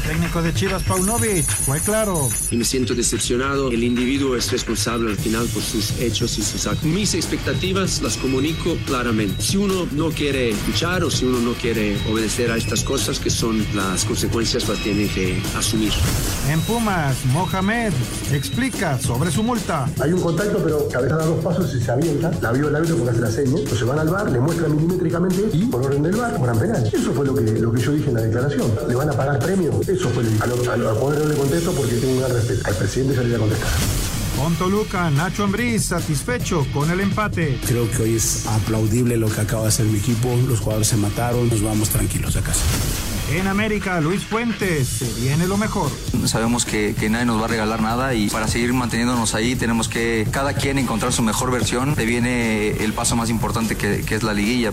El técnico de Chivas, Paunovic, fue claro. y me siento decepcionado. El individuo es responsable al final por sus hechos y sus actos. Mis expectativas las comunico claramente. Si uno no quiere luchar o si uno no quiere obedecer a estas cosas que son las consecuencias, las tiene que asumir. En Pumas, Mohamed explica sobre su multa. Hay un contacto, pero cabeza da dos pasos y se avienta. La vio el árbitro porque hace la seña. Entonces van al bar, le muestran milimétricamente y por orden del bar cobran penal. Eso fue lo que, lo que yo dije en la declaración. ¿Le van a pagar premio? Eso fue que a, lo, a, lo, a poder no le contesto porque tengo un gran respeto. Al presidente se le voy a contestar. Con Toluca, Nacho Ambriz satisfecho con el empate. Creo que hoy es aplaudible lo que acaba de hacer mi equipo. Los jugadores se mataron, nos vamos tranquilos a casa. En América, Luis Fuentes, se viene lo mejor. Sabemos que, que, nadie nos va a regalar nada y para seguir manteniéndonos ahí tenemos que cada quien encontrar su mejor versión. Te viene el paso más importante que, que es la liguilla.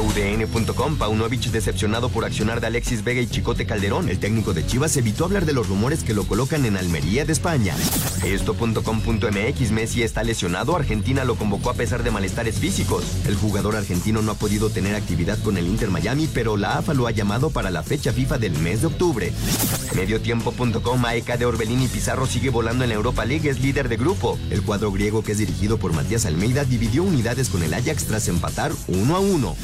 UDN.com, Paunovic decepcionado por accionar de Alexis Vega y Chicote Calderón. El técnico de Chivas evitó hablar de los rumores que lo colocan en Almería de España. Esto.com.mx, Messi está lesionado, Argentina lo convocó a pesar de malestares físicos. El jugador argentino no ha podido tener actividad con el Inter Miami, pero la AFA lo ha llamado para la fecha FIFA del mes de octubre. Mediotiempo.com, AEK de Orbelín Pizarro sigue volando en la Europa League, es líder de grupo. El cuadro griego que es dirigido por Matías Almeida dividió unidades con el Ajax tras empatar 1 a 1.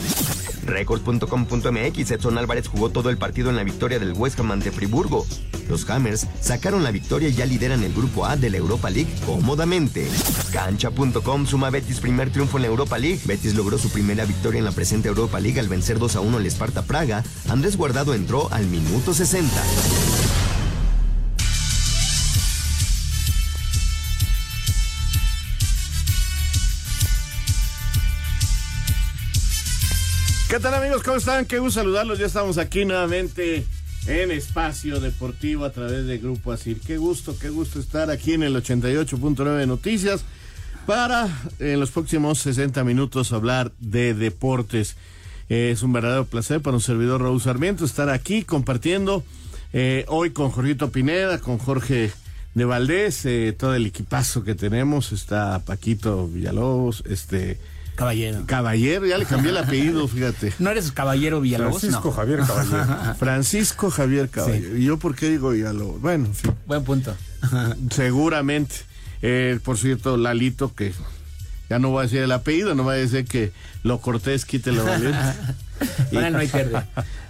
Record.com.mx Edson Álvarez jugó todo el partido en la victoria del West Ham ante Friburgo. Los Hammers sacaron la victoria y ya lideran el grupo A de la Europa League cómodamente. Cancha.com suma Betis primer triunfo en la Europa League. Betis logró su primera victoria en la presente Europa League al vencer 2 a 1 al Esparta Praga. Andrés Guardado entró al minuto 60. ¿Qué tal amigos? ¿Cómo están? Qué gusto saludarlos. Ya estamos aquí nuevamente en Espacio Deportivo a través de Grupo Asir. Qué gusto, qué gusto estar aquí en el 88.9 Noticias para en los próximos 60 minutos hablar de deportes. Es un verdadero placer para un servidor Raúl Sarmiento estar aquí compartiendo eh, hoy con Jorgito Pineda, con Jorge de Valdés, eh, todo el equipazo que tenemos. Está Paquito Villalobos, este... Caballero. Caballero, ya le cambié el apellido, fíjate. ¿No eres Caballero Villalobos? Francisco no. Javier Caballero. Francisco Javier Caballero. Sí. ¿Y yo por qué digo Villalobos? Bueno, en fin. Buen punto. Seguramente. Eh, por cierto, Lalito, que ya no voy a decir el apellido, no va a decir que lo cortés quite lo valiente. Bueno, no hay pierde.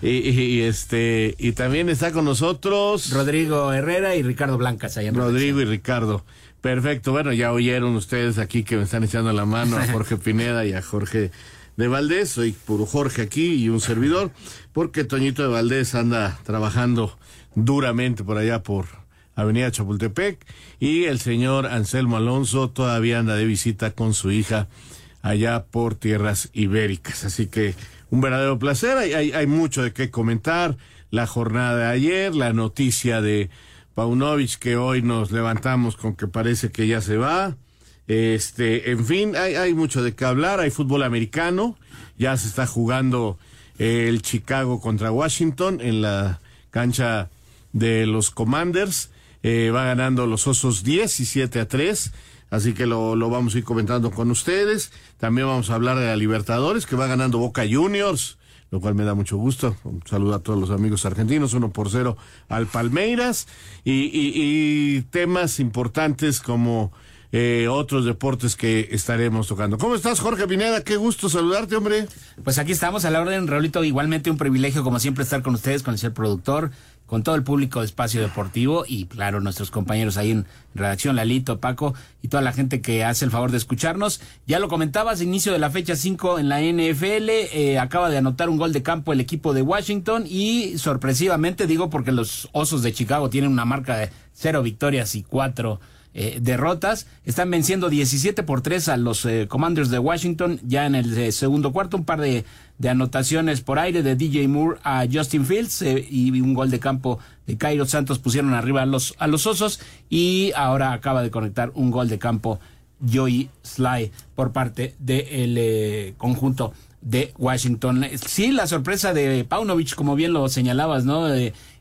Y, y, y, este y también está con nosotros Rodrigo Herrera y Ricardo Blancas allá en Rodrigo y Ricardo. Perfecto, bueno, ya oyeron ustedes aquí que me están echando la mano a Jorge Pineda y a Jorge de Valdés, soy puro Jorge aquí y un servidor, porque Toñito de Valdés anda trabajando duramente por allá por Avenida Chapultepec y el señor Anselmo Alonso todavía anda de visita con su hija allá por tierras ibéricas. Así que un verdadero placer, hay, hay, hay mucho de qué comentar, la jornada de ayer, la noticia de Paunovic que hoy nos levantamos con que parece que ya se va. Este, en fin, hay, hay mucho de qué hablar, hay fútbol americano, ya se está jugando el Chicago contra Washington en la cancha de los Commanders, eh, va ganando los Osos 17 a 3, así que lo, lo vamos a ir comentando con ustedes. También vamos a hablar de la Libertadores, que va ganando Boca Juniors, lo cual me da mucho gusto. Un saludo a todos los amigos argentinos, uno por cero al Palmeiras y, y- y temas importantes como eh, otros deportes que estaremos tocando. ¿Cómo estás, Jorge Pineda? Qué gusto saludarte, hombre. Pues aquí estamos a la orden, Raulito. Igualmente un privilegio, como siempre, estar con ustedes, con el señor productor, con todo el público de Espacio Deportivo y, claro, nuestros compañeros ahí en redacción, Lalito, Paco y toda la gente que hace el favor de escucharnos. Ya lo comentabas, inicio de la fecha 5 en la NFL. eh, acaba de anotar un gol de campo el equipo de Washington y, sorpresivamente, digo porque los Osos de Chicago tienen una marca de cero victorias y cuatro eh, derrotas. Están venciendo 17 por 3 a los eh, Commanders de Washington ya en el eh, segundo cuarto. Un par de, anotaciones por aire de DJ Moore a Justin Fields y un gol de campo de Cairo Santos pusieron arriba a los, a los Osos y ahora acaba de conectar un gol de campo Joey Sly por parte del conjunto de Washington. Sí, la sorpresa de Paunovic, como bien lo señalabas, ¿no?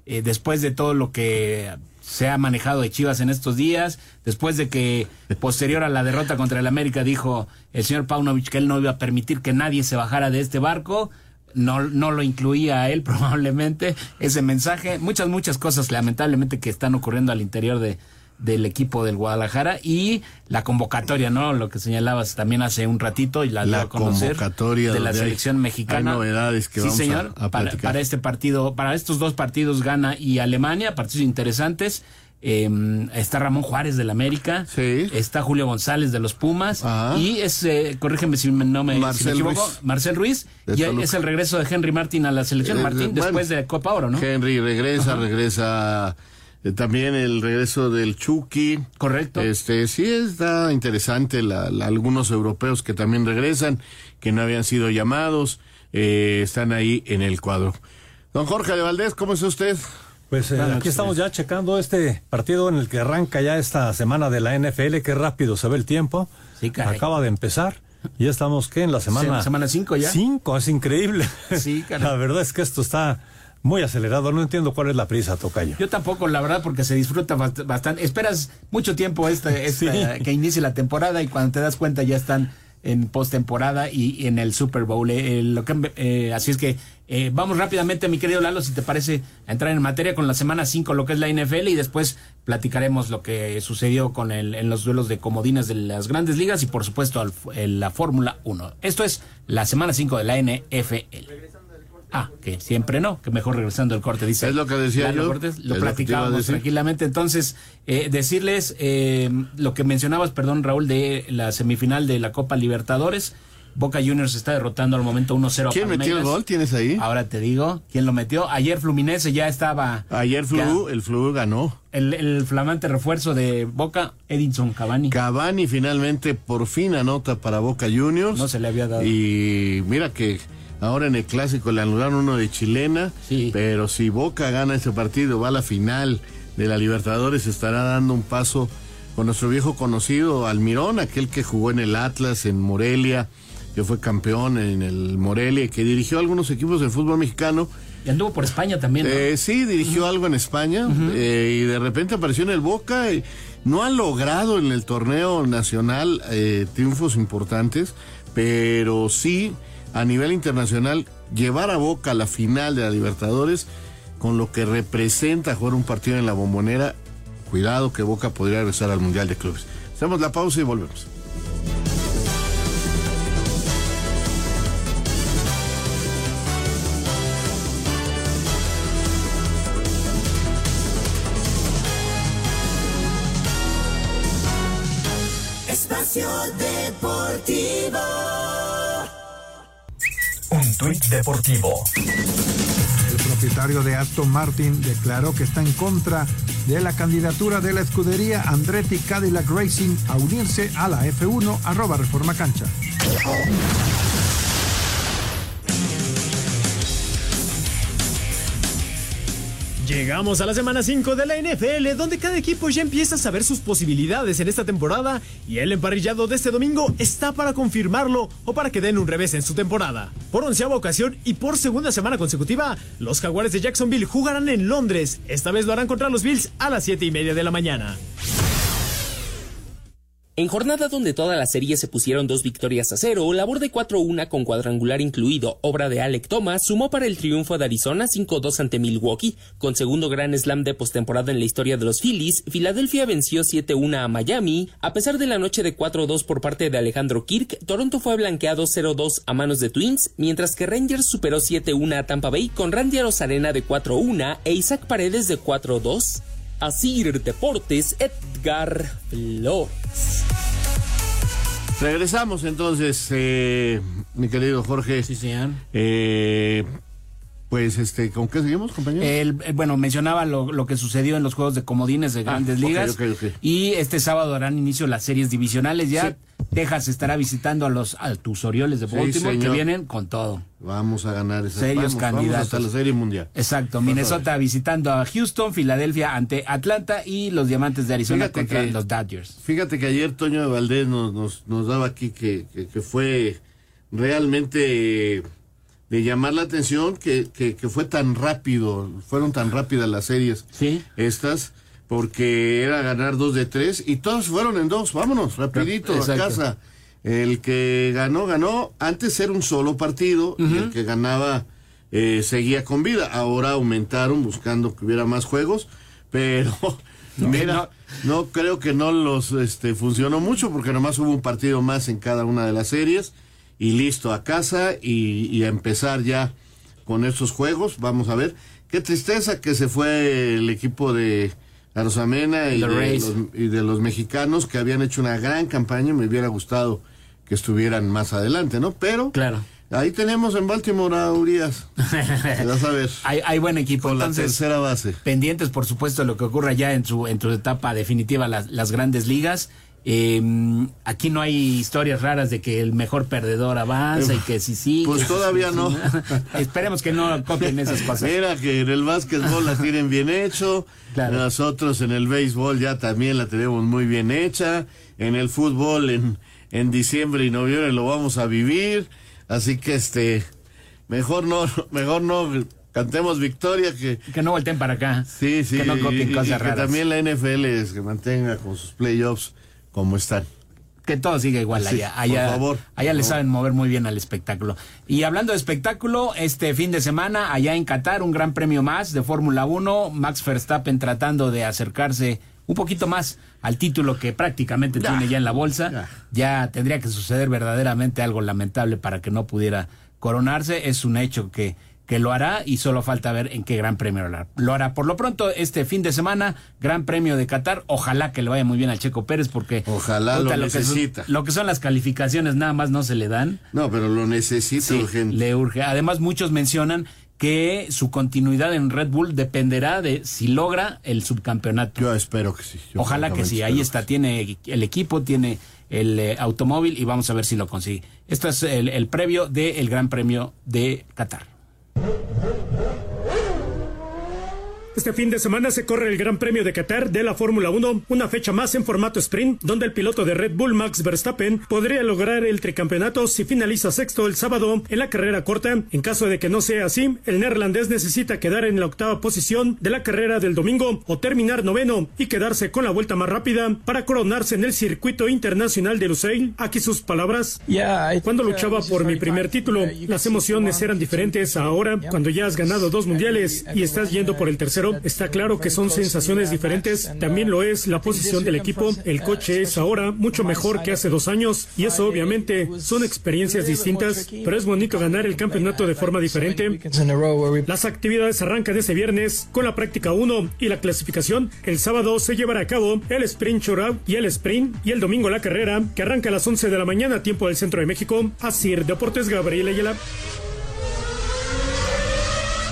Después de todo lo que se ha manejado de Chivas en estos días, después de que posterior a la derrota contra el América dijo el señor Paunovic que él no iba a permitir que nadie se bajara de este barco, no, no lo incluía a él probablemente ese mensaje, muchas, muchas cosas lamentablemente que están ocurriendo al interior de, del equipo del Guadalajara y la convocatoria, ¿no? Lo que señalabas también hace un ratito y la, a conocer convocatoria de la hay- selección mexicana. hay novedades que sí, vamos señor, a para, este partido, para estos dos partidos Ghana y Alemania, partidos interesantes. Eh, está Ramón Juárez del América, está Julio González de los Pumas y es, eh, corrígeme si me- no me, si me Marcel equivoco, Ruiz. Marcel Ruiz De y Toluca. es el regreso de Henry Martin a la selección Eh, Martín bueno, después de Copa Oro, ¿no? Henry regresa, Ajá. regresa eh, también el regreso del Chucky. Correcto. Este, sí está interesante la- la- algunos europeos que también regresan, que no habían sido llamados, eh, están ahí en el cuadro. Don Jorge de Valdés, ¿cómo está usted? Pues eh, aquí noches. estamos ya checando este partido en el que arranca ya esta semana de la NFL, qué rápido se ve el tiempo. Sí, caray. Acaba de empezar. Y ya estamos, ¿qué? En la semana... Se- semana cinco ya. Cinco, es increíble. Sí, caray. La verdad es que esto está muy acelerado. No entiendo cuál es la prisa, Tocayo. Yo tampoco, la verdad, porque se disfruta bast- bastante. Esperas mucho tiempo esta, esta- Sí. que inicie la temporada y cuando te das cuenta ya están en postemporada y, y en el Super Bowl. Eh, lo que, eh, así es que eh, vamos rápidamente, mi querido Lalo, si te parece, a entrar en materia con la semana 5, lo que es la NFL, y después platicaremos lo que sucedió con el, en los duelos de comodines de las grandes ligas y, por supuesto, al- la Fórmula 1. Esto es la semana 5 de la NFL. Ah, que siempre no, que mejor regresando el corte, dice. Es lo que decía Lalo yo, Cortés, lo platicábamos tranquilamente. Entonces, eh, decirles eh, lo que mencionabas, perdón, Raúl, de la semifinal de la Copa Libertadores. Boca Juniors está derrotando al momento 1-0 a ¿Quién metió el gol? ¿Tienes ahí? Ahora te digo, ¿quién lo metió? Ayer Fluminense ya estaba. Ayer Flu, el Flu ganó. El, el flamante refuerzo de Boca, Edinson Cavani. Cavani finalmente por fin anota para Boca Juniors. No se le había dado. Y mira que ahora en el clásico le anularon uno de chilena, pero si Boca gana ese partido, va a la final de la Libertadores, estará dando un paso con nuestro viejo conocido Almirón, aquel que jugó en el Atlas, en Morelia, que fue campeón en el Morelia y que dirigió algunos equipos del fútbol mexicano. Y anduvo por España también. ¿no? Eh, sí, dirigió algo en España eh, y de repente apareció en el Boca. y no ha logrado en el torneo nacional eh, triunfos importantes, pero sí a nivel internacional llevar a Boca la final de la Libertadores con lo que representa jugar un partido en la bombonera. Cuidado que Boca podría regresar al Mundial de Clubes. Hacemos la pausa y volvemos. Tuit deportivo. El propietario de Aston Martin declaró que está en contra de la candidatura de la escudería Andretti Cadillac Racing a unirse a la F1 arroba Reforma Cancha. Llegamos a la semana 5 de la NFL, donde cada equipo ya empieza a saber sus posibilidades en esta temporada y el emparrillado de este domingo está para confirmarlo o para que den un revés en su temporada. Por onceava ocasión y por segunda semana consecutiva, los jaguares de Jacksonville jugarán en Londres. Esta vez lo harán contra los Bills a las 7 y media de la mañana. En jornada donde todas las series se pusieron dos victorias a cero, labor de 4-1 con cuadrangular incluido, obra de Alec Thomas, sumó para el triunfo de Arizona 5-2 ante Milwaukee. Con segundo gran slam de postemporada en la historia de los Phillies, Filadelfia venció 7-1 a Miami. A pesar de la noche de 4-2 por parte de Alejandro Kirk, Toronto fue blanqueado 0-2 a manos de Twins, mientras que Rangers superó 7-1 a Tampa Bay con Randy Arozarena de 4-1 e Isaac Paredes de 4-2. Asir Deportes, Edgar Flores. Regresamos entonces, eh, mi querido Jorge. Sí, señor. Eh, pues, este, ¿con qué seguimos, compañero? El, eh, bueno, mencionaba lo, lo, que sucedió en los juegos de comodines de grandes ah, okay, ligas. okay, okay. Y este sábado darán inicio las series divisionales ya. Sí. Texas estará visitando a los a tus Orioles de Baltimore sí, que vienen con todo. Vamos a ganar esas serios vamos, candidatos vamos hasta la serie mundial. Exacto. Minnesota visitando a Houston, Filadelfia ante Atlanta y los Diamantes de Arizona fíjate contra que, los Dodgers. Fíjate que ayer Toño de Valdés nos, nos, nos daba aquí que, que, que fue realmente de llamar la atención que, que, que, fue tan rápido, fueron tan rápidas las series ¿Sí? estas, porque era ganar dos de tres y todos fueron en dos, vámonos, rapidito Exacto. a casa. El que ganó, ganó, antes era un solo partido uh -huh. y el que ganaba eh, seguía con vida, ahora aumentaron buscando que hubiera más juegos, pero mira, no, no creo que no los este, funcionó mucho porque nomás hubo un partido más en cada una de las series y listo a casa y, y, a empezar ya con estos juegos. Vamos a ver. Qué tristeza que se fue el equipo de Arosamena y, de los, y de los mexicanos que habían hecho una gran campaña. Me hubiera gustado que estuvieran más adelante, ¿no? Pero claro. ahí tenemos en Baltimore a Urias. Vas a ver. hay, hay, buen equipo. Con Entonces, la tercera base. Pendientes, por supuesto, de lo que ocurra ya en su, en su etapa definitiva, las, las grandes ligas. Eh, aquí no hay historias raras de que el mejor perdedor avanza y que sí, sí. Pues todavía no. Esperemos que no copien esas cosas. Mira que en el básquetbol la tienen bien hecho. Claro. Nosotros en el béisbol ya también la tenemos muy bien hecha. En el fútbol en, en diciembre y noviembre lo vamos a vivir. Así que este, mejor no, mejor no cantemos victoria que que no volteen para acá sí sí que no copien y, cosas y raras que también la NFL es que mantenga con sus playoffs como están que todo siga igual sí, allá allá, por favor, allá por le favor. saben mover muy bien al espectáculo. Y hablando de espectáculo este fin de semana allá en Qatar un gran premio más de Fórmula 1 Max Verstappen tratando de acercarse un poquito más al título que prácticamente tiene ya en la bolsa. Ya tendría que suceder verdaderamente algo lamentable para que no pudiera coronarse. Es un hecho que que lo hará y solo falta ver en qué gran premio lo hará. Por lo pronto, este fin de semana, Gran Premio de Qatar, ojalá que le vaya muy bien a Checo Pérez porque ojalá lo, lo necesita. Que son, lo que son las calificaciones nada más no se le dan. No, pero lo necesita sí, urgente. Le urge. Además, muchos mencionan que su continuidad en Red Bull dependerá de si logra el subcampeonato. Yo espero que sí. Yo ojalá que sí. Ahí está, tiene el equipo, tiene el eh, automóvil y vamos a ver si lo consigue. Esto es el, el previo del Gran Premio de Qatar. Huh? Huh? Huh? Este fin de semana se corre el Gran Premio de Qatar de la Fórmula 1, una fecha más en formato sprint, donde el piloto de Red Bull Max Verstappen podría lograr el tricampeonato si finaliza sexto el sábado en la carrera corta. En caso de que no sea así, el neerlandés necesita quedar en la octava posición de la carrera del domingo o terminar noveno y quedarse con la vuelta más rápida para coronarse en el circuito internacional de Lusail. Aquí sus palabras. Cuando luchaba por mi primer título, las emociones eran diferentes a ahora, cuando ya has ganado dos mundiales y estás yendo por el tercero. Está claro que son sensaciones diferentes. También lo es la posición del equipo. El coche es ahora mucho mejor que hace dos años y eso obviamente son experiencias distintas, pero es bonito ganar el campeonato de forma diferente. Las actividades arrancan ese viernes con la práctica 1 y la clasificación. El sábado se llevará a cabo el sprint shootout y el sprint y el domingo la carrera que arranca a las 11 de la mañana tiempo del centro de México. Así Deportes Gabriel Ayala.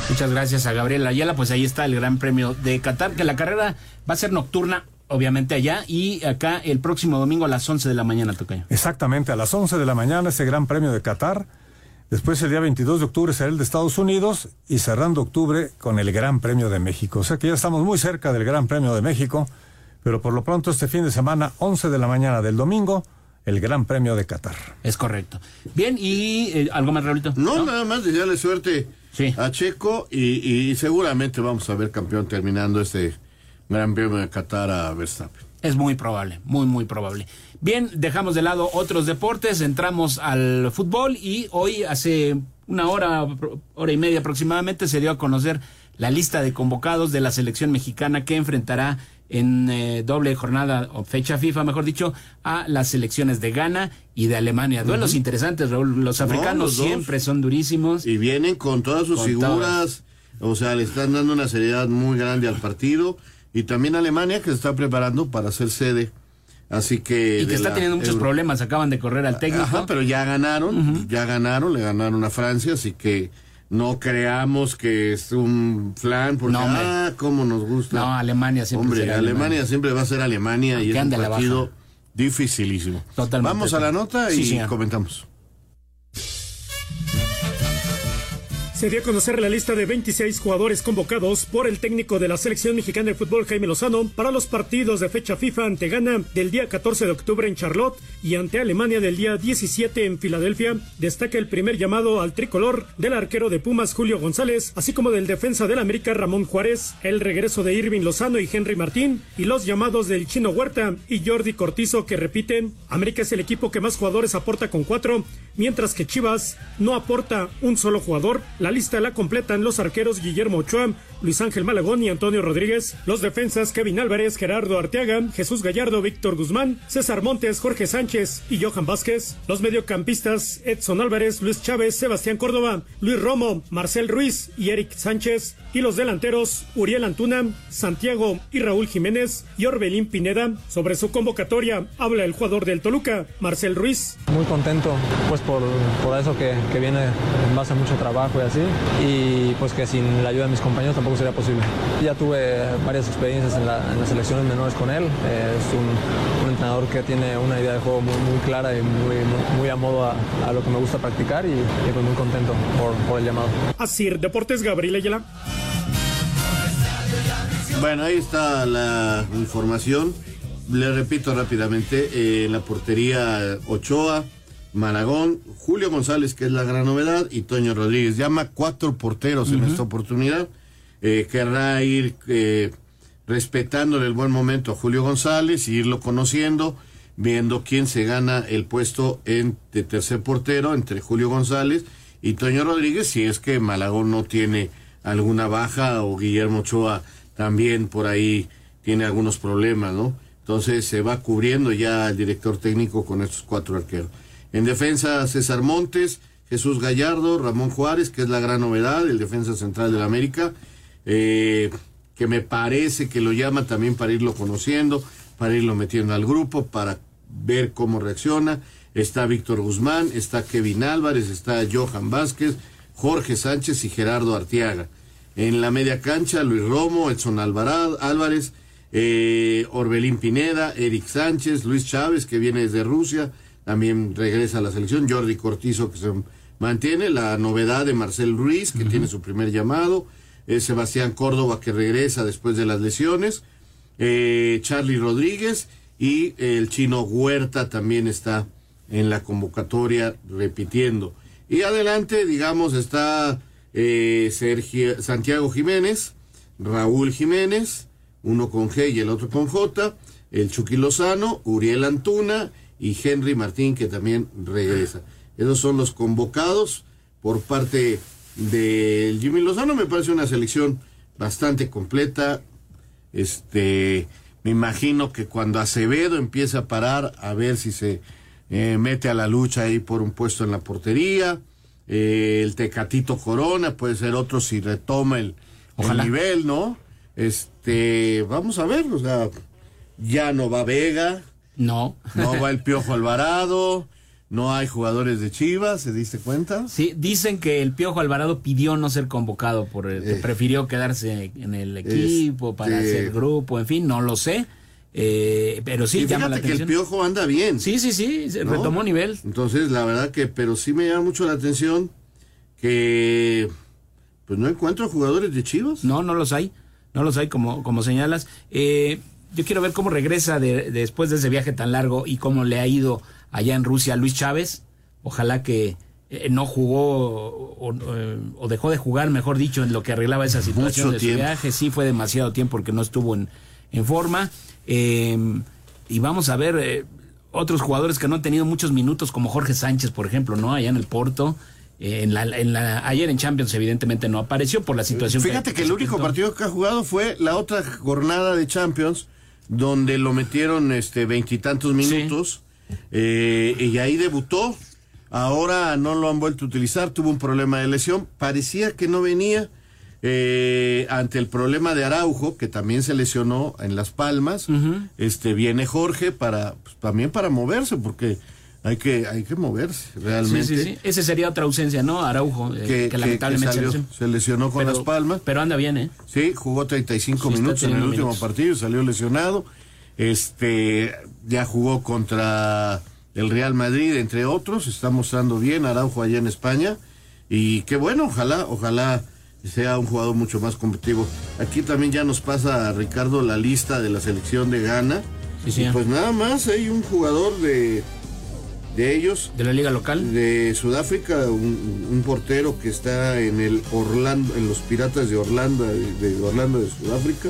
Muchas gracias a Gabriel Ayala. Pues ahí está el Gran Premio de Qatar, que la carrera va a ser nocturna, obviamente allá, y acá el próximo domingo a las 11 de la mañana, Tocayo. Exactamente, a las 11 de la mañana ese Gran Premio de Qatar. Después el día 22 de octubre será el de Estados Unidos y cerrando octubre con el Gran Premio de México. O sea que ya estamos muy cerca del Gran Premio de México, pero por lo pronto este fin de semana, 11 de la mañana del domingo, el Gran Premio de Qatar. Es correcto. Bien, ¿y eh, algo más, Raulito? No, ¿No? nada más desearle suerte sí. a Checo y, y, seguramente vamos a ver campeón terminando este Gran Premio de Qatar a Verstappen. Es muy probable, muy, muy probable. Bien, dejamos de lado otros deportes, entramos al fútbol y hoy hace una hora, hora y media aproximadamente se dio a conocer la lista de convocados de la selección mexicana que enfrentará en eh, doble jornada o fecha FIFA, mejor dicho, a las selecciones de Ghana y de Alemania. Duelos interesantes, Raúl. Los africanos siempre son durísimos. Y vienen con todas sus figuras, o sea, le están dando una seriedad muy grande al partido. Y también Alemania que se está preparando para ser sede. Así que. Y que está teniendo muchos problemas, acaban de correr al técnico. Ajá, pero ya ganaron, ya ganaron, le ganaron a Francia, así que no creamos que es un flan, porque, No, ah, cómo nos gusta. No, Alemania siempre Hombre, será Alemania, Alemania. siempre va a ser Alemania y Aunque es un partido dificilísimo. Totalmente. Vamos a la nota Sí, y señor. comentamos. Se dio a conocer la lista de 26 jugadores convocados por el técnico de la selección mexicana de fútbol Jaime Lozano para los partidos de fecha FIFA ante Ghana del día 14 de octubre en Charlotte y ante Alemania del día 17 en Filadelfia. Destaca el primer llamado al tricolor del arquero de Pumas Julio González, así como del defensa del América Ramón Juárez, el regreso de Irving Lozano y Henry Martín y los llamados del Chino Huerta y Jordi Cortizo que repiten. América es el equipo que más jugadores aporta con cuatro, mientras que Chivas no aporta un solo jugador. Lista la completan los arqueros Guillermo Ochoa, Luis Ángel Malagón y Antonio Rodríguez, los defensas Kevin Álvarez, Gerardo Arteaga, Jesús Gallardo, Víctor Guzmán, César Montes, Jorge Sánchez y Johan Vázquez, los mediocampistas Edson Álvarez, Luis Chávez, Sebastián Córdoba, Luis Romo, Marcel Ruiz y Eric Sánchez, y los delanteros Uriel Antuna, Santiago y Raúl Jiménez y Orbelín Pineda. Sobre su convocatoria habla el jugador del Toluca, Marcel Ruiz. Muy contento pues por, por eso que, que viene en base a mucho trabajo y así y pues que sin la ayuda de mis compañeros tampoco sería posible. Ya tuve varias experiencias en, la- en las selecciones menores con él, eh, es un, un entrenador que tiene una idea de juego muy, muy clara y muy, muy, muy a modo a, a lo que me gusta practicar y, y, pues muy contento por, por el llamado. Asir Deportes Gabriel Ayala. Bueno, ahí está la información. Le repito rápidamente, eh, en la portería Ochoa, Malagón, Julio González, que es la gran novedad, y Toño Rodríguez. Llama cuatro porteros en esta oportunidad. Eh, querrá ir eh, respetándole el buen momento a Julio González y irlo conociendo, viendo quién se gana el puesto en, de tercer portero entre Julio González y Toño Rodríguez, si es que Malagón no tiene alguna baja o Guillermo Ochoa también por ahí tiene algunos problemas, ¿no? Entonces se va cubriendo ya el director técnico con estos cuatro arqueros. En defensa, César Montes, Jesús Gallardo, Ramón Juárez, que es la gran novedad, el defensa central de la América, eh, que me parece que lo llama también para irlo conociendo, para irlo metiendo al grupo, para ver cómo reacciona. Está Víctor Guzmán, está Kevin Álvarez, está Johan Vázquez, Jorge Sánchez y Gerardo Arteaga. En la media cancha, Luis Romo, Edson Alvarado, Álvarez, eh, Orbelín Pineda, Eric Sánchez, Luis Chávez, que viene desde Rusia, también regresa a la selección, Jordi Cortizo, que se mantiene, la novedad de Marcel Ruiz, que tiene su primer llamado, eh, Sebastián Córdoba, que regresa después de las lesiones, eh, Charlie Rodríguez y el chino Huerta también está en la convocatoria repitiendo. Y adelante, digamos, está eh, Sergio, Santiago Jiménez, Raúl Jiménez, uno con G y el otro con J, el Chucky Lozano, Uriel Antuna y Henry Martín, que también regresa. Esos son los convocados por parte del Jimmy Lozano. Me parece una selección bastante completa. Este, me imagino que cuando Acevedo empiece a parar, a ver si se eh, mete a la lucha ahí por un puesto en la portería. Eh, el Tecatito Corona puede ser otro si retoma el, el nivel, ¿no? Este, vamos a ver, o sea, ya no va Vega. No. No va el Piojo Alvarado. No hay jugadores de Chivas, ¿se diste cuenta? Sí, dicen que el Piojo Alvarado pidió no ser convocado, por el, que Eh. prefirió quedarse en el equipo para Este- hacer grupo, en fin, no lo sé. Eh, pero sí y llama la fíjate que el atención. Piojo anda bien. Sí, sí, sí, se ¿no? retomó nivel. Entonces, la verdad que, pero sí me llama mucho la atención que pues no encuentro jugadores de Chivas. No, no los hay, no los hay como, como señalas. Eh, yo quiero ver cómo regresa de- después de ese viaje tan largo y cómo le ha ido allá en Rusia a Luis Chávez. Ojalá que eh, no jugó o, o- o dejó de jugar, mejor dicho, en lo que arreglaba esa situación Mucho de su tiempo. viaje. Sí, fue demasiado tiempo porque no estuvo en, en forma. Eh, y vamos a ver eh, otros jugadores que no han tenido muchos minutos, como Jorge Sánchez, por ejemplo, ¿no? Allá en el Porto. Eh, en la, en la, ayer en Champions evidentemente no apareció por la situación. Fíjate que, que el único partido que ha jugado fue la otra jornada de Champions, donde lo metieron este veintitantos minutos sí. eh, y ahí debutó. Ahora no lo han vuelto a utilizar, tuvo un problema de lesión, parecía que no venía eh, ante el problema de Araujo, que también se lesionó en Las Palmas. Uh -huh. Este viene Jorge para pues, también para moverse, porque hay que hay que moverse realmente. Sí, sí, sí. Ese sería otra ausencia, ¿no? Araujo, eh, que, que, lamentablemente que salió, se lesionó con pero, Las Palmas. Pero anda bien, ¿eh? Sí, jugó 35 sí, minutos en el último partido, salió lesionado. Este ya jugó contra el Real Madrid, entre otros, está mostrando bien Araujo allá en España. Y qué bueno, ojalá, ojalá sea un jugador mucho más competitivo. Aquí también ya nos pasa, Ricardo, la lista de la selección de Ghana. Sí, sí. Y pues nada más hay un jugador de, de ellos. ¿De la liga local? De Sudáfrica, un, un portero que está en el Orlando, en los Piratas de Orlando, de Orlando de Sudáfrica.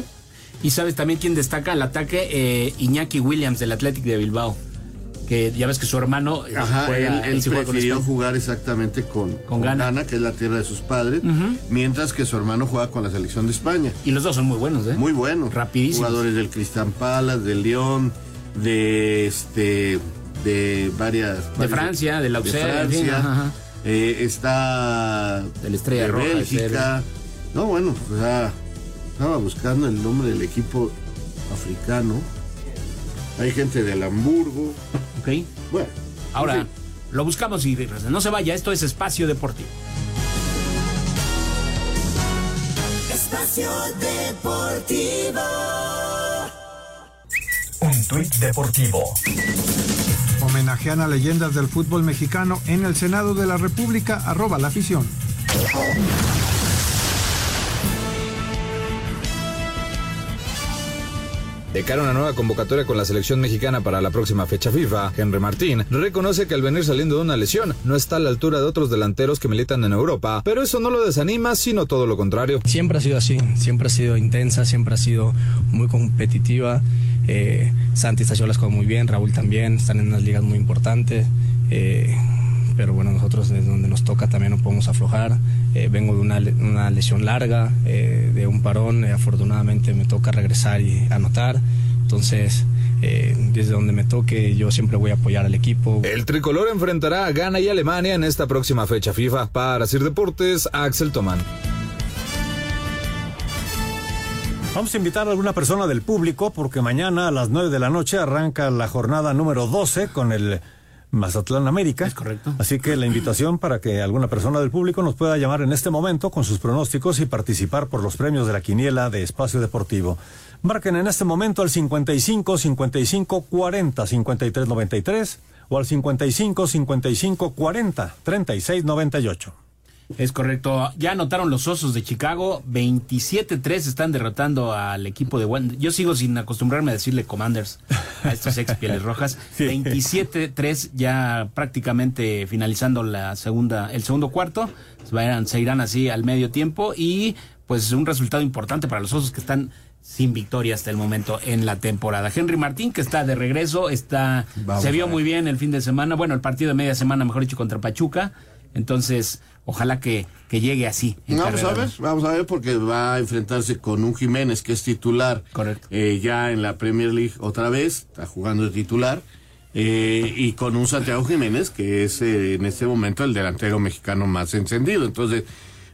Y sabes también quién destaca el ataque, eh, Iñaki Williams del Athletic de Bilbao que ya ves que su hermano Ajá, juega, él, él, él prefirió jugar exactamente con, con, con Ghana. Ghana. que es la tierra de sus padres, uh -huh. mientras que su hermano juega con la selección de España. Y los dos son muy buenos, ¿eh? Muy buenos. Rapidísimos. Jugadores del Cristán Palace, del León, de este de varias... De varias, Francia, de la de Francia. Ajá. Eh, está... De la Estrella de Roja. Bélgica. No, bueno, o sea, estaba buscando el nombre del equipo africano. Hay gente del Hamburgo. Ok. Bueno. Ahora, en fin. lo buscamos y no se vaya. Esto es Espacio Deportivo. Espacio Deportivo. Un tuit deportivo. Homenajean a leyendas del fútbol mexicano en el Senado de la República. Arroba la afición. De cara a una nueva convocatoria con la selección mexicana para la próxima fecha FIFA, Henry Martín reconoce que al venir saliendo de una lesión no está a la altura de otros delanteros que militan en Europa, pero eso no lo desanima, sino todo lo contrario. Siempre ha sido así, siempre ha sido intensa, siempre ha sido muy competitiva. Eh, Santi las cosas muy bien, Raúl también, están en unas ligas muy importantes. Eh, pero bueno, nosotros desde donde nos toca también no podemos aflojar. Eh, vengo de una, una lesión larga, eh, de un parón, eh, afortunadamente me toca regresar y anotar. Entonces, desde donde me toque, yo siempre voy a apoyar al equipo. El tricolor enfrentará a Ghana y Alemania en esta próxima fecha FIFA. Para Sir Deportes, Axel Tomán. Vamos a invitar a alguna persona del público porque mañana a las 9 de la noche arranca la jornada número 12 con el Mazatlán América. Es correcto. Así que la invitación para que alguna persona del público nos pueda llamar en este momento con sus pronósticos y participar por los premios de la quiniela de Espacio Deportivo. Marquen en este momento al 55 55 40 53 93 o al 55 55 40 36 98. Es correcto. Ya anotaron los osos de Chicago. 27-3 están derrotando al equipo de Wander. Yo sigo sin acostumbrarme a decirle Commanders a estos ex pieles rojas. Sí. 27-3 ya prácticamente finalizando la segunda, el segundo cuarto. Se, vayan, se irán así al medio tiempo y pues un resultado importante para los osos que están sin victoria hasta el momento en la temporada. Henry Martín, que está de regreso, está, Vamos se vio muy bien el fin de semana, bueno, el partido de media semana, mejor dicho, contra Pachuca. Entonces, ojalá que, que llegue así. Vamos a ver, vamos a ver porque va a enfrentarse con un Jiménez que es titular. Correcto. Eh, ya en la Premier League otra vez, está jugando de titular. Eh, y con un Santiago Jiménez que es eh, en este momento el delantero mexicano más encendido. Entonces,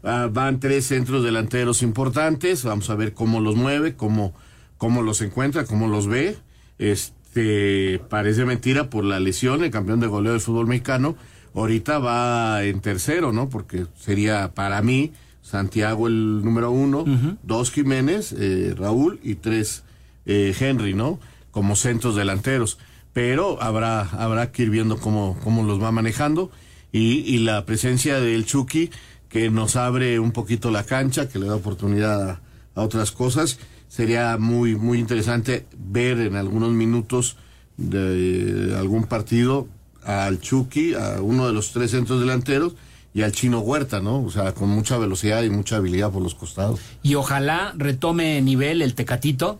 uh, van tres centros delanteros importantes. Vamos a ver cómo los mueve, cómo, cómo los encuentra, cómo los ve. Este, parece mentira por la lesión, el campeón de goleo del fútbol mexicano ahorita va en tercero, ¿no? Porque sería para mí Santiago el número uno, uh -huh. dos Jiménez, eh, Raúl y tres eh, Henry, ¿no? Como centros delanteros. Pero habrá, habrá que ir viendo cómo, cómo los va manejando y, y la presencia del Chucky que nos abre un poquito la cancha, que le da oportunidad a, a otras cosas. Sería muy, muy interesante ver en algunos minutos de, de algún partido al Chucky, a uno de los tres centros delanteros y al Chino Huerta, ¿no? O sea, con mucha velocidad y mucha habilidad por los costados. Y ojalá retome nivel el Tecatito,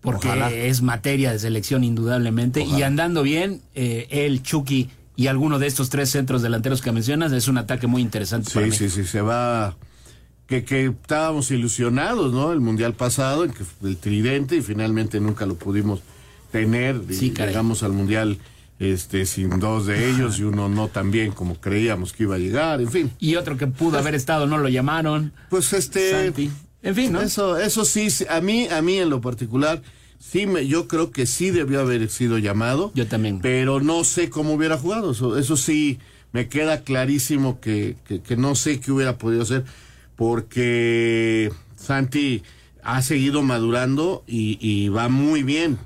porque Ojalá. es materia de selección indudablemente. Y andando bien, eh, él, Chucky y alguno de estos tres centros delanteros que mencionas, es un ataque muy interesante Sí, sí, sí, se va. Que, que estábamos ilusionados, ¿no? El mundial pasado, en que el tridente, y finalmente nunca lo pudimos tener. Y Sí, caray. llegamos al mundial este, sin dos de ellos y uno no tan bien como creíamos que iba a llegar, en fin. Y otro que pudo haber estado, no lo llamaron. Pues este. Santi. En fin, ¿no? Eso, eso sí, a mí, a mí en lo particular, sí me, yo creo que sí debió haber sido llamado. Yo también. Pero no sé cómo hubiera jugado. Eso, eso sí, me queda clarísimo que, que, que no sé qué hubiera podido hacer. Porque Santi ha seguido madurando y, y va muy bien.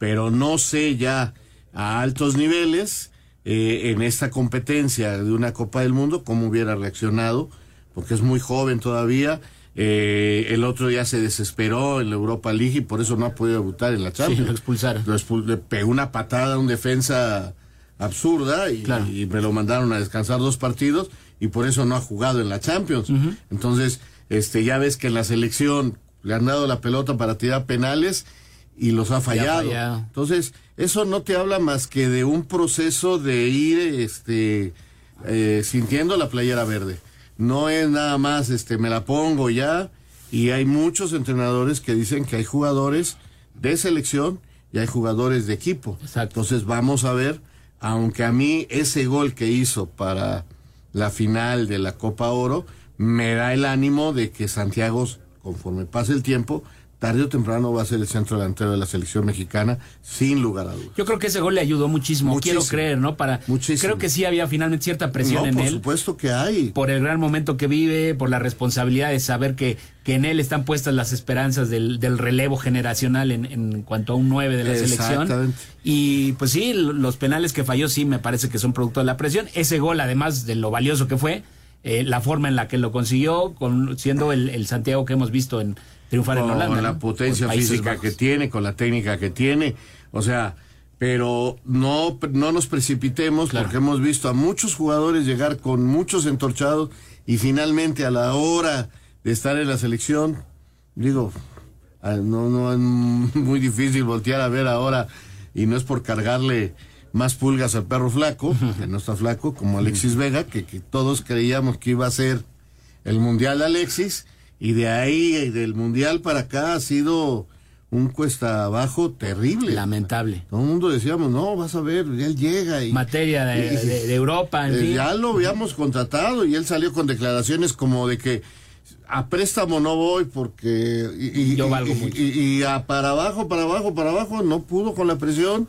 Pero no sé ya a altos niveles eh, en esta competencia de una Copa del Mundo cómo hubiera reaccionado. Porque es muy joven todavía. Eh, el otro día se desesperó en la Europa League y por eso no ha podido debutar en la Champions. lo expulsaron. Lo expul- le pegó una patada a un defensa absurda y, y me lo mandaron a descansar dos partidos y por eso no ha jugado en la Champions. Entonces, este, ya ves que en la selección le han dado la pelota para tirar penales y los ha fallado. fallado. Entonces, eso no te habla más que de un proceso de ir este, eh, sintiendo la playera verde. No es nada más, este, me la pongo ya. Y hay muchos entrenadores que dicen que hay jugadores de selección y hay jugadores de equipo. Entonces vamos a ver, aunque a mí ese gol que hizo para la final de la Copa Oro me da el ánimo de que Santiago, conforme pase el tiempo, tarde o temprano va a ser el centro delantero de la selección mexicana, sin lugar a dudas. Yo creo que ese gol le ayudó muchísimo, Muchísimo. quiero creer, ¿no? Para creo que sí había finalmente cierta presión No, en por él. supuesto que hay. Por el gran momento que vive, por la responsabilidad de saber que, que en él están puestas las esperanzas del, del relevo generacional en, en cuanto a un 9 de la selección. Exactamente. Y pues sí, los penales que falló sí me parece que son producto de la presión. Ese gol, además de lo valioso que fue, eh, la forma en la que lo consiguió, con, siendo el, el Santiago que hemos visto en triunfar en con Holanda. la ¿no? potencia Con física Bajos. que tiene, con la técnica que tiene, o sea, pero no, no nos precipitemos porque hemos visto a muchos jugadores llegar con muchos entorchados y finalmente a la hora de estar en la selección, digo, ah, no, no es muy difícil voltear a ver ahora y no es por cargarle más pulgas al perro flaco, que no está flaco, como Alexis Vega, que, que todos creíamos que iba a ser el Mundial Alexis, y de ahí, del Mundial para acá, ha sido un cuesta abajo terrible. Lamentable. Todo el mundo decíamos, no, vas a ver, él llega y... Materia de, y- de- de Europa, en eh, fin. Ya lo habíamos contratado y él salió con declaraciones como de que a préstamo no voy porque... Y, y- Yo valgo mucho. y- y a para abajo, para abajo, para abajo, no pudo con la presión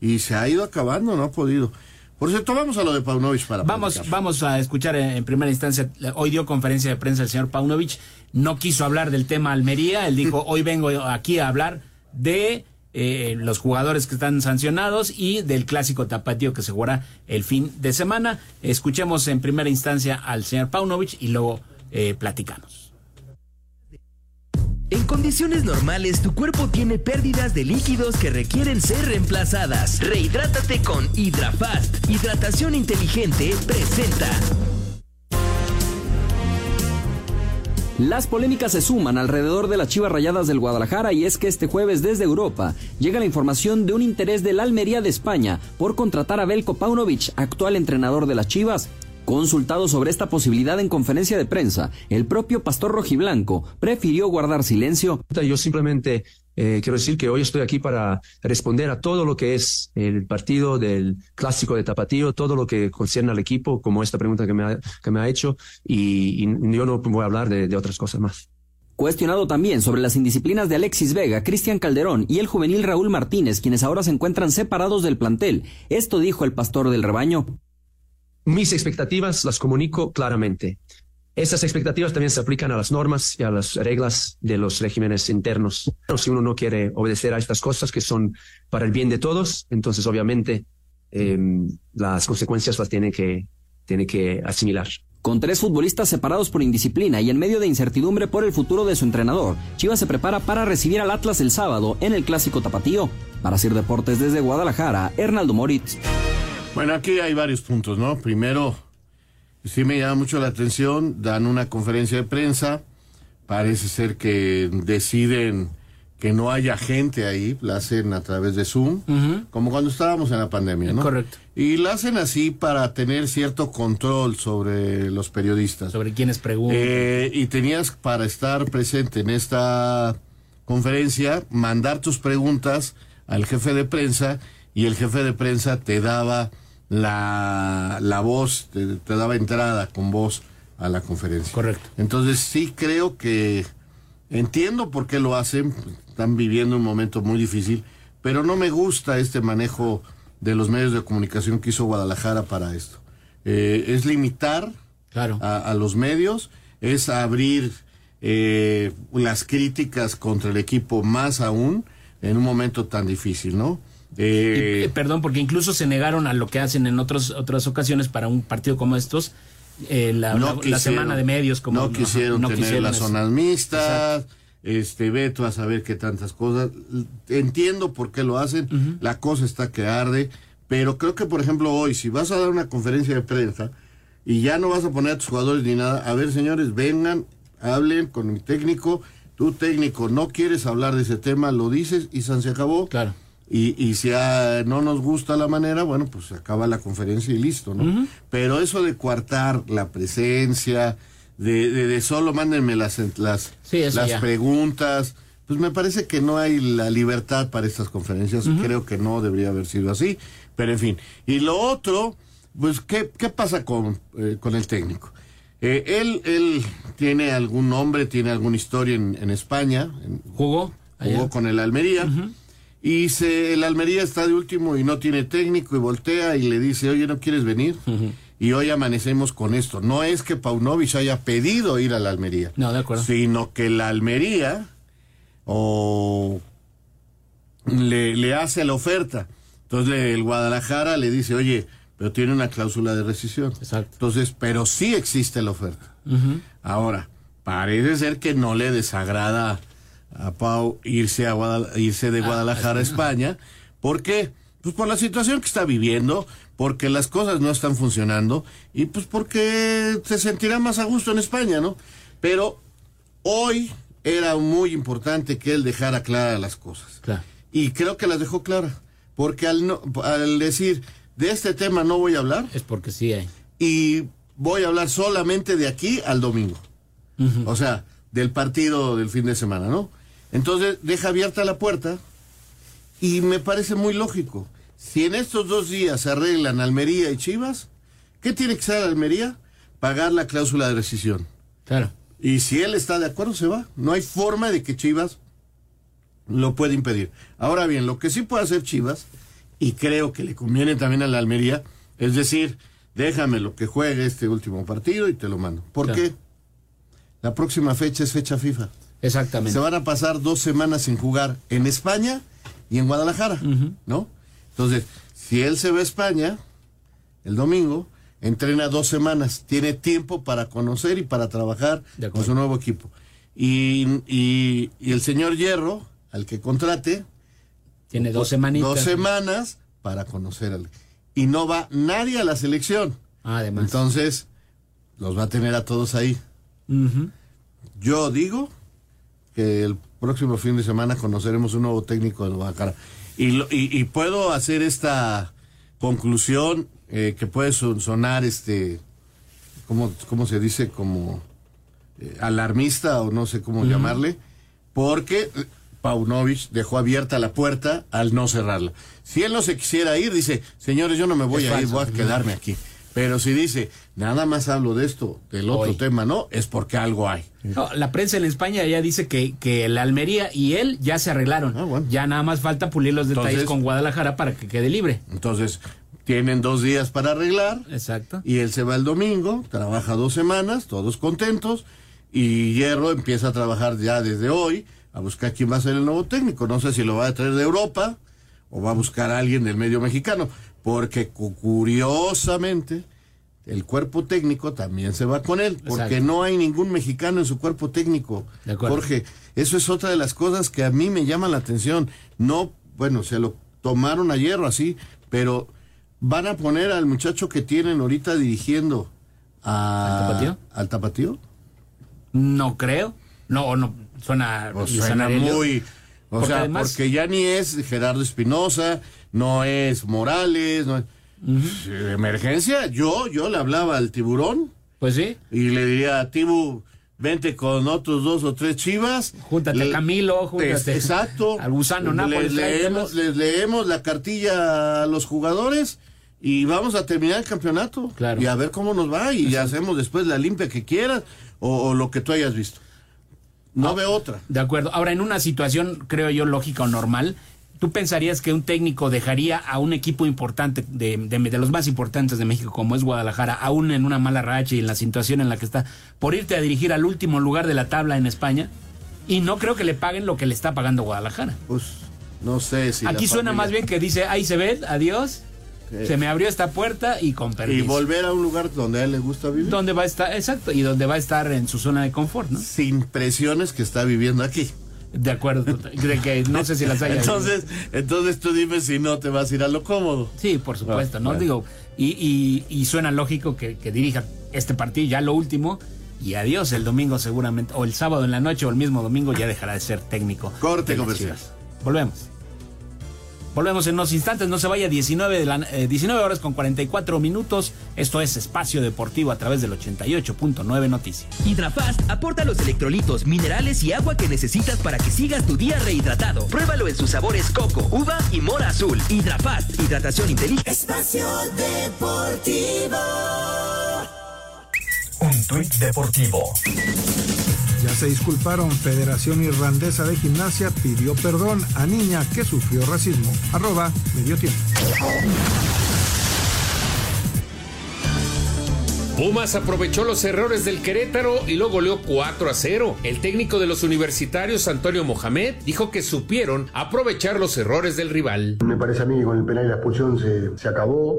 y se ha ido acabando, no ha podido. Por cierto, vamos a lo de Paunovic para Vamos, platicar. vamos a escuchar en, en primera instancia, hoy dio conferencia de prensa el señor Paunovic, no quiso hablar del tema Almería, él dijo, hoy vengo aquí a hablar de eh, los jugadores que están sancionados y del clásico tapatío que se jugará el fin de semana. Escuchemos en primera instancia al señor Paunovic y luego eh, platicamos. En condiciones normales, tu cuerpo tiene pérdidas de líquidos que requieren ser reemplazadas. Rehidrátate con Hydrafast. Hidratación inteligente presenta. Las polémicas se suman alrededor de las Chivas Rayadas del Guadalajara y es que este jueves desde Europa llega la información de un interés del Almería de España por contratar a Belko Paunovic, actual entrenador de las Chivas. Consultado sobre esta posibilidad en conferencia de prensa, el propio pastor rojiblanco prefirió guardar silencio. Yo simplemente eh, quiero decir que hoy estoy aquí para responder a todo lo que es el partido del clásico de Tapatío, todo lo que concierne al equipo, como esta pregunta que me ha, que me ha hecho, y, y yo no voy a hablar de, de otras cosas más. Cuestionado también sobre las indisciplinas de Alexis Vega, Cristian Calderón y el juvenil Raúl Martínez, quienes ahora se encuentran separados del plantel. Esto dijo el pastor del rebaño. Mis expectativas las comunico claramente. Estas expectativas también se aplican a las normas y a las reglas de los regímenes internos. Pero si uno no quiere obedecer a estas cosas que son para el bien de todos, entonces obviamente eh, las consecuencias las tiene que, tiene que asimilar. Con tres futbolistas separados por indisciplina y en medio de incertidumbre por el futuro de su entrenador, Chivas se prepara para recibir al Atlas el sábado en el Clásico Tapatío. Para hacer deportes desde Guadalajara, Hernaldo Moritz. Bueno, aquí hay varios puntos, ¿no? Primero, sí me llama mucho la atención, dan una conferencia de prensa, parece ser que deciden que no haya gente ahí, la hacen a través de Zoom, como cuando estábamos en la pandemia, ¿no? Correcto. Y la hacen así para tener cierto control sobre los periodistas. Sobre quienes preguntan. Eh, y tenías para estar presente en esta conferencia, mandar tus preguntas al jefe de prensa y el jefe de prensa te daba la, la voz, te, te daba entrada con voz a la conferencia. Correcto. Entonces sí creo que entiendo por qué lo hacen, están viviendo un momento muy difícil, pero no me gusta este manejo de los medios de comunicación que hizo Guadalajara para esto. Eh, es limitar claro. a, a, los medios, es abrir eh, las críticas contra el equipo más aún en un momento tan difícil, ¿no? Eh, y, perdón, porque incluso se negaron a lo que hacen en otros, otras ocasiones para un partido como estos, eh, la, no la, quisieron, la, semana de medios. Como, no quisieron no tener quisieron las eso. zonas mixtas, este Beto a saber qué tantas cosas. Entiendo por qué lo hacen, uh -huh. la cosa está que arde, pero creo que, por ejemplo, hoy, si vas a dar una conferencia de prensa y ya no vas a poner a tus jugadores ni nada, a ver, señores, vengan, hablen con mi técnico. Tu técnico no quieres hablar de ese tema, lo dices y se acabó. Claro. Y, y si a, no nos gusta la manera, bueno, pues se acaba la conferencia y listo, ¿no? Uh -huh. Pero eso de coartar la presencia, de, de, de solo mándenme las, las, sí, las ya. preguntas, pues me parece que no hay la libertad para estas conferencias. Uh -huh. Creo que no debería haber sido así. Pero en fin. Y lo otro, pues, ¿qué, qué pasa con, eh, con el técnico? Eh, él, él tiene algún nombre, tiene alguna historia en, en España. En, ¿Jugó? Jugó Allá. con el Almería. Uh -huh. Y se, el Almería está de último y no tiene técnico y voltea y le dice, oye, ¿no quieres venir? Uh -huh. Y hoy amanecemos con esto. No es que Paunovic haya pedido ir a la Almería. No, de acuerdo. Sino que la Almería o le, le hace la oferta. Entonces el Guadalajara le dice, oye, pero tiene una cláusula de rescisión. Exacto. Entonces, pero sí existe la oferta. Uh -huh. Ahora, parece ser que no le desagrada a Pau irse, a Guadal irse de Guadalajara ah, a España. ¿Por qué? Pues por la situación que está viviendo, porque las cosas no están funcionando y pues porque se sentirá más a gusto en España, ¿no? Pero hoy era muy importante que él dejara claras las cosas. Claro. Y creo que las dejó claras, porque al, no, al decir de este tema no voy a hablar. Es porque sí hay. Y voy a hablar solamente de aquí al domingo. Uh -huh. O sea, del partido del fin de semana, ¿no? Entonces deja abierta la puerta y me parece muy lógico. Si en estos dos días se arreglan Almería y Chivas, ¿qué tiene que hacer Almería? Pagar la cláusula de rescisión. Claro. Y si él está de acuerdo, se va. No hay forma de que Chivas lo pueda impedir. Ahora bien, lo que sí puede hacer Chivas, y creo que le conviene también a la Almería, es decir, déjame lo que juegue este último partido y te lo mando. ¿Por claro. qué? La próxima fecha es fecha FIFA. Exactamente. Se van a pasar dos semanas sin jugar en España y en Guadalajara, uh -huh. ¿no? Entonces, si él se va a España el domingo, entrena dos semanas, tiene tiempo para conocer y para trabajar con su nuevo equipo. Y, y, y, el señor Hierro, al que contrate, tiene dos semanitas. Dos semanas para conocer al. Y no va nadie a la selección. Además. Entonces, los va a tener a todos ahí. Uh -huh. Yo digo que el próximo fin de semana conoceremos un nuevo técnico de Guadalajara. Y, lo, y, y, puedo hacer esta conclusión eh, que puede sonar, este, ¿cómo, cómo se dice? Como eh, alarmista o no sé cómo uh -huh. llamarle, porque Paunovic dejó abierta la puerta al no cerrarla. Si él no se quisiera ir, dice, señores, yo no me voy es a falso, ir, voy a quedarme aquí. Pero si dice, nada más hablo de esto, del otro Hoy. tema, no, es porque algo hay. No, la prensa en España ya dice que, que la Almería y él ya se arreglaron. Ah, bueno. Ya nada más falta pulir los detalles Entonces, con Guadalajara para que quede libre. Entonces, tienen dos días para arreglar. Exacto. Y él se va el domingo, trabaja dos semanas, todos contentos. Y Hierro empieza a trabajar ya desde hoy a buscar quién va a ser el nuevo técnico. No sé si lo va a traer de Europa o va a buscar a alguien del medio mexicano. Porque curiosamente el cuerpo técnico también se va con él, porque Exacto. no hay ningún mexicano en su cuerpo técnico. De. Jorge, eso es otra de las cosas que a mí me llaman la atención. No, bueno, se lo tomaron a hierro así, pero van a poner al muchacho que tienen ahorita dirigiendo a- ¿Al Tapatío? ¿Al tapatío? No creo. No, no, suena, Pues suena muy, O sea, porque ya ni es Gerardo Espinosa, no es Morales, no es... Emergencia, yo, yo le hablaba al tiburón. Pues sí. Y le diría, Tibu, vente con otros dos o tres chivas. Júntate a Camilo, júntate. exacto. Al gusano Les leemos, les leemos la cartilla a los jugadores y vamos a terminar el campeonato. Claro. Y a ver cómo nos va y hacemos después la limpia que quieras o, lo que tú hayas visto. No, veo otra. De acuerdo. Ahora, en una situación, creo yo, lógica o normal, ¿tú pensarías que un técnico dejaría a un equipo importante, de, de, los más importantes de México, como es Guadalajara, aún en una mala racha y en la situación en la que está, por irte a dirigir al último lugar de la tabla en España? Y no creo que le paguen lo que le está pagando Guadalajara. Pues no sé si. Aquí suena más bien que dice, ahí se ve, adiós. Se me abrió esta puerta y con permiso. Y volver a un lugar donde a él le gusta vivir. Donde va a estar, exacto, y donde va a estar en su zona de confort, ¿no? Sin presiones que está viviendo aquí. De acuerdo, de que no sé si las haya. entonces, entonces tú dime si no te vas a ir a lo cómodo. Sí, por supuesto, ¿no? Digo, y, y, suena lógico que, dirija este partido, ya lo último, y adiós el domingo seguramente, o el sábado en la noche o el mismo domingo ya dejará de ser técnico. Corte comercial. Volvemos. Volvemos en unos instantes, no se vaya 19, de la, 19 eh, horas con 44 minutos. Esto es Espacio Deportivo a través del 88.9 Noticias. Hidrafast aporta los electrolitos, minerales y agua que necesitas para que sigas tu día rehidratado. Pruébalo en sus sabores coco, uva y mora azul. Hidrafast, hidratación inteligente. Espacio Deportivo. Un tuit deportivo. Ya se disculparon. Federación Irlandesa de Gimnasia pidió perdón a niña que sufrió racismo. Arroba medio tiempo. Pumas aprovechó los errores del Querétaro y lo goleó 4 a 0. El técnico de los universitarios, Antonio Mohamed, dijo que supieron aprovechar los errores del rival. Me parece a mí que con el penal y la expulsión se, se acabó.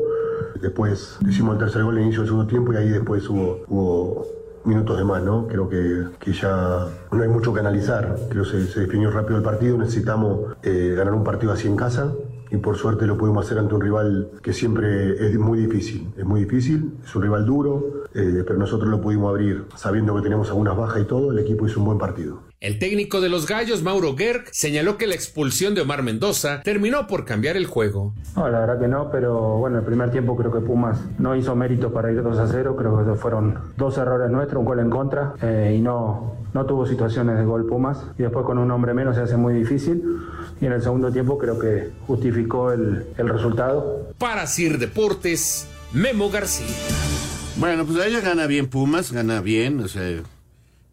Después hicimos el tercer gol en inicio del segundo tiempo y ahí después hubo, hubo minutos de más, ¿no? Creo que, que, ya no hay mucho que analizar. Creo que se, definió rápido el partido. Necesitamos eh, ganar un partido así en casa y por suerte lo pudimos hacer ante un rival que siempre es muy difícil. Es muy difícil, es un rival duro, eh, pero nosotros lo pudimos abrir sabiendo que tenemos algunas bajas y todo. El equipo hizo un buen partido. El técnico de los Gallos, Mauro Gerg, señaló que la expulsión de Omar Mendoza terminó por cambiar el juego. No, la verdad que no, pero bueno, el primer tiempo creo que Pumas no hizo mérito para ir 2 a 0. Creo que fueron dos errores nuestros, un gol en contra eh, y no, no tuvo situaciones de gol Pumas. Y después con un hombre menos se hace muy difícil. Y en el segundo tiempo creo que justificó el, el resultado. Para Sir Deportes, Memo García. Bueno, pues ella gana bien Pumas, gana bien, o sea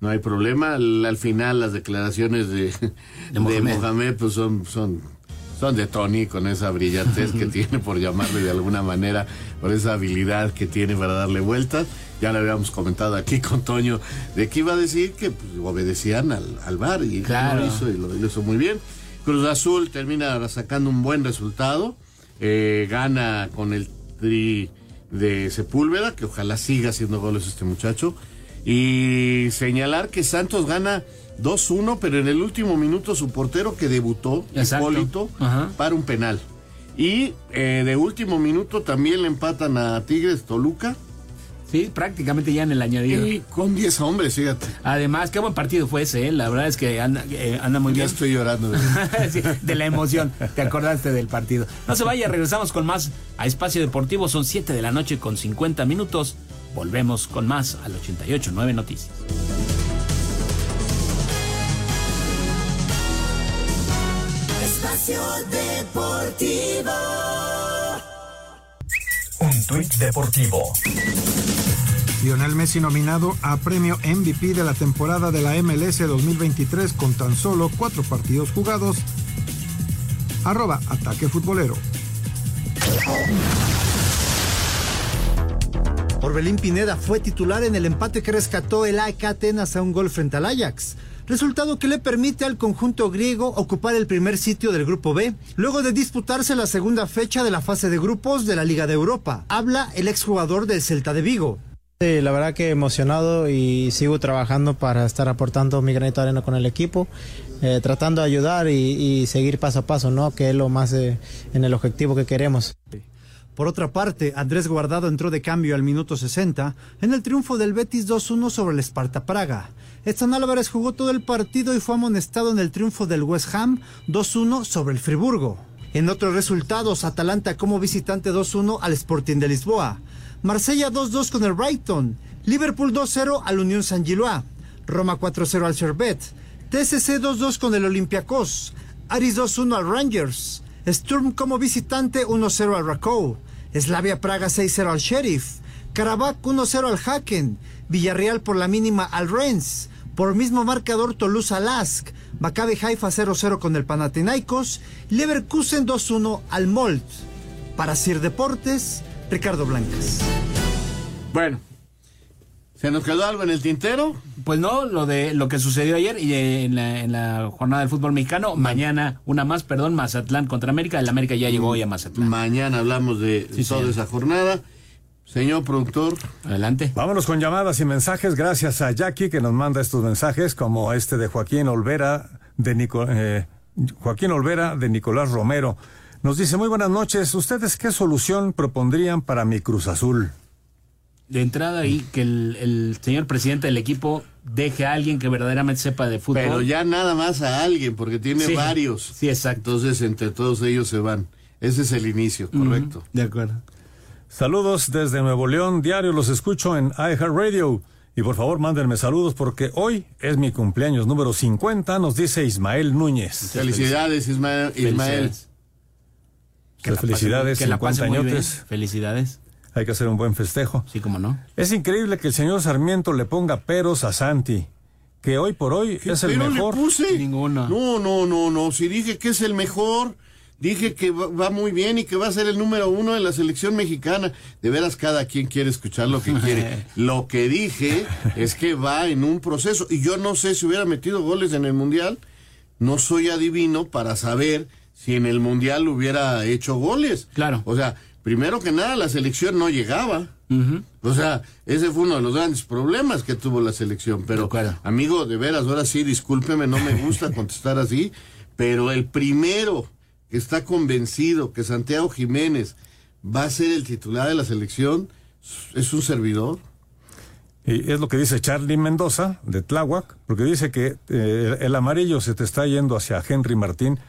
no hay problema. Al, final las declaraciones de, de, Mohamed. pues son, son, son de Tony con esa brillantez que tiene, por llamarle de alguna manera, por esa habilidad que tiene para darle vueltas. Ya le habíamos comentado aquí con Toño de que iba a decir que pues, obedecían al, al bar y lo hizo y lo, hizo muy bien. Cruz Azul termina sacando un buen resultado, eh, gana con el tri de Sepúlveda, que ojalá siga haciendo goles este muchacho. Y señalar que Santos gana 2-1, pero en el último minuto su portero que debutó, Hipólito, para un penal. Y eh, de último minuto también le empatan a Tigres Toluca. Sí, prácticamente ya en el añadido. Y con 10 hombres, fíjate. Además, qué buen partido fue ese, ¿eh? la verdad es que anda, eh, muy bien. Ya estoy llorando. de la emoción, te acordaste del partido. No se vaya, regresamos con más a Espacio Deportivo, son 7 de la noche con 50 minutos. Volvemos con más al 88.9 Noticias. Espacio Deportivo. Un tuit deportivo. Lionel Messi nominado a premio MVP de la temporada de la MLS 2023 con tan solo cuatro partidos jugados. Arroba Ataque Futbolero. Orbelín Pineda fue titular en el empate que rescató el AEK Atenas a un gol frente al Ajax. Resultado que le permite al conjunto griego ocupar el primer sitio del Grupo B, luego de disputarse la segunda fecha de la fase de grupos de la Liga de Europa. Habla el exjugador del Celta de Vigo. Sí, la verdad que emocionado y sigo trabajando para estar aportando mi granito de arena con el equipo, eh, tratando de ayudar y, seguir paso a paso, ¿no? Que es lo más en el objetivo que queremos. Por otra parte, Andrés Guardado entró de cambio al minuto 60 en el triunfo del Betis 2-1 sobre el Esparta Praga. Edson Álvarez jugó todo el partido y fue amonestado en el triunfo del West Ham 2-1 sobre el Friburgo. En otros resultados, Atalanta como visitante 2-1 al Sporting de Lisboa. Marsella 2-2 con el Brighton. Liverpool 2-0 al Unión San Gilois. Roma 4-0 al Servet. TSC 2-2 con el Olympiacos. Aris 2-1 al Rangers. Sturm como visitante 1-0 al Rakow. Slavia Praga 6-0 al Sheriff. Karabakh 1-0 al Haken. Villarreal por la mínima al Rennes. Por mismo marcador Toulouse Lask. Maccabi Haifa 0-0 con el Panathinaikos. Leverkusen 2-1 al Molt. Para Sir Deportes, Ricardo Blancas. Bueno, ¿se nos quedó algo en el tintero? Pues no, lo de lo que sucedió ayer y eh, en la, en la jornada del fútbol mexicano. Mañana, una más, perdón, Mazatlán contra América. El América ya llegó hoy a Mazatlán. Mañana hablamos de Sí, toda señor. esa jornada. Señor productor. Adelante. Vámonos con llamadas y mensajes. Gracias a Jackie que nos manda estos mensajes, como este de Joaquín Olvera de Nico- eh, Joaquín Olvera de Nicolás Romero. Nos dice, muy buenas noches. ¿Ustedes qué solución propondrían para mi Cruz Azul? De entrada ahí, que el, el señor presidente del equipo deje a alguien que verdaderamente sepa de fútbol. Pero ya nada más a alguien, porque tiene Sí. varios. Sí, exacto. Entonces, entre todos ellos se van. Ese es el inicio, correcto. De acuerdo. Saludos desde Nuevo León. Diario los escucho en iHeartRadio. Y por favor, mándenme saludos porque hoy es mi cumpleaños número 50, nos dice Ismael Núñez. Felicidades, Ismael. Ismael. Felicidades. Felicidades, que la 50 pase muy bien. añotes. Felicidades. Hay que hacer un buen festejo. Sí, como no. Es increíble que el señor Sarmiento le ponga peros a Santi, que hoy por hoy es el Pero mejor. le puse. No, no, no, no. Si dije que es el mejor, dije que va, va muy bien y que va a ser el número uno de la selección mexicana. De veras, cada quien quiere escuchar lo que quiere. lo que dije es que va en un proceso. Y yo no sé si hubiera metido goles en el Mundial. No soy adivino para saber si en el Mundial hubiera hecho goles. Claro. O sea, primero que nada, la selección no llegaba. O sea, ese fue uno de los grandes problemas que tuvo la selección. Pero, amigo, de veras, ahora sí, discúlpeme, no me gusta contestar así, pero el primero que está convencido que Santiago Jiménez va a ser el titular de la selección es un servidor. Y es lo que dice Charlie Mendoza de Tláhuac, porque dice que eh, el amarillo se te está yendo hacia Henry Martín,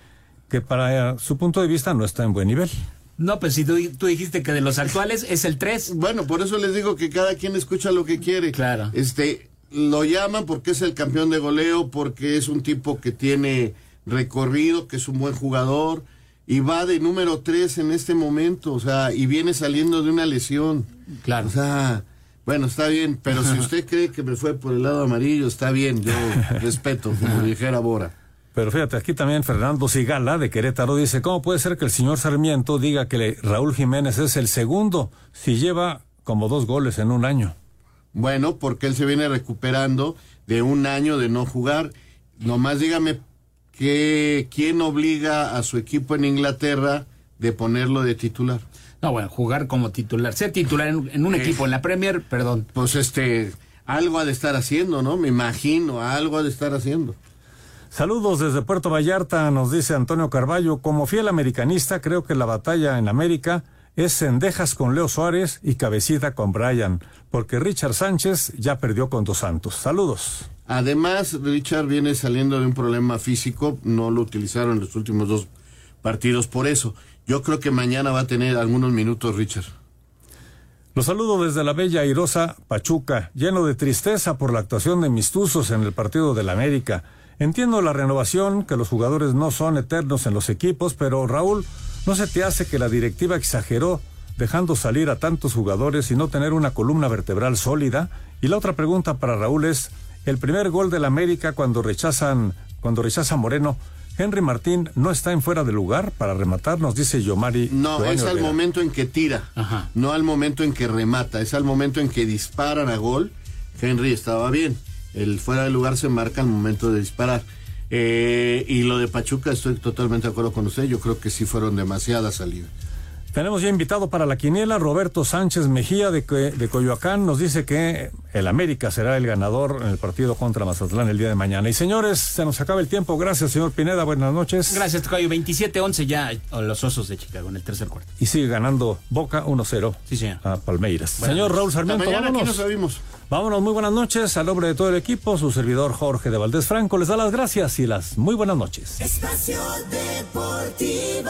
que para su punto de vista no está en buen nivel. No, pues si tú, tú dijiste que de los actuales es el 3. Bueno, por eso les digo que cada quien escucha lo que quiere. Claro. Este, lo llaman porque es el campeón de goleo, porque es un tipo que tiene recorrido, que es un buen jugador, y va de número 3 en este momento, o sea, y viene saliendo de una lesión. Claro. O sea, bueno, está bien, pero si usted cree que me fue por el lado amarillo, está bien, yo respeto, como dijera Bora. Pero fíjate, aquí también Fernando Sigala de Querétaro dice, ¿cómo puede ser que el señor Sarmiento diga que le- Raúl Jiménez es el segundo si lleva como dos goles en un año? Bueno, porque él se viene recuperando de un año de no jugar. Nomás dígame que quién obliga a su equipo en Inglaterra de ponerlo de titular. No, bueno, jugar como titular. Ser titular en, en un Eh. equipo, en la Premier, perdón. Pues este, algo ha de estar haciendo, ¿no? Me imagino, algo ha de estar haciendo. Saludos desde Puerto Vallarta, nos dice Antonio Carballo. Como fiel americanista, creo que la batalla en América es Cendejas con Leo Suárez y Cabecita con Brian, porque Richard Sánchez ya perdió con Dos Santos. Saludos. Además, Richard viene saliendo de un problema físico, no lo utilizaron en los últimos dos partidos por eso. Yo creo que mañana va a tener algunos minutos Richard. Los saludo desde la bella airosa Pachuca, lleno de tristeza por la actuación de mis tuzos en el partido del América. Entiendo la renovación, que los jugadores no son eternos en los equipos, pero Raúl, ¿no se te hace que la directiva exageró dejando salir a tantos jugadores y no tener una columna vertebral sólida? Y la otra pregunta para Raúl es, el primer gol del América cuando rechazan, cuando rechaza Moreno, Henry Martín no está en fuera de lugar para rematar, nos dice Yomari. No, es al momento en que tira, no al momento en que remata, es al momento en que disparan a gol. Henry estaba bien, el fuera de lugar se marca al momento de disparar. Eh, y lo de Pachuca, estoy totalmente de acuerdo con usted, yo creo que sí fueron demasiadas salidas. Tenemos ya invitado para la quiniela Roberto Sánchez Mejía de, de Coyoacán. Nos dice que el América será el ganador en el partido contra Mazatlán el día de mañana. Y señores, se nos acaba el tiempo. Gracias, señor Pineda. Buenas noches. Gracias, Tocayo. 27-11 ya los Osos de Chicago en el tercer cuarto. Y sigue ganando Boca 1-0 sí, señor. a Palmeiras. señor Raúl Sarmiento, mañana vámonos. Aquí nos Vámonos, muy buenas noches. Al nombre de todo el equipo, su servidor Jorge de Valdés Franco les da las gracias y las muy buenas noches. Espacio Deportivo.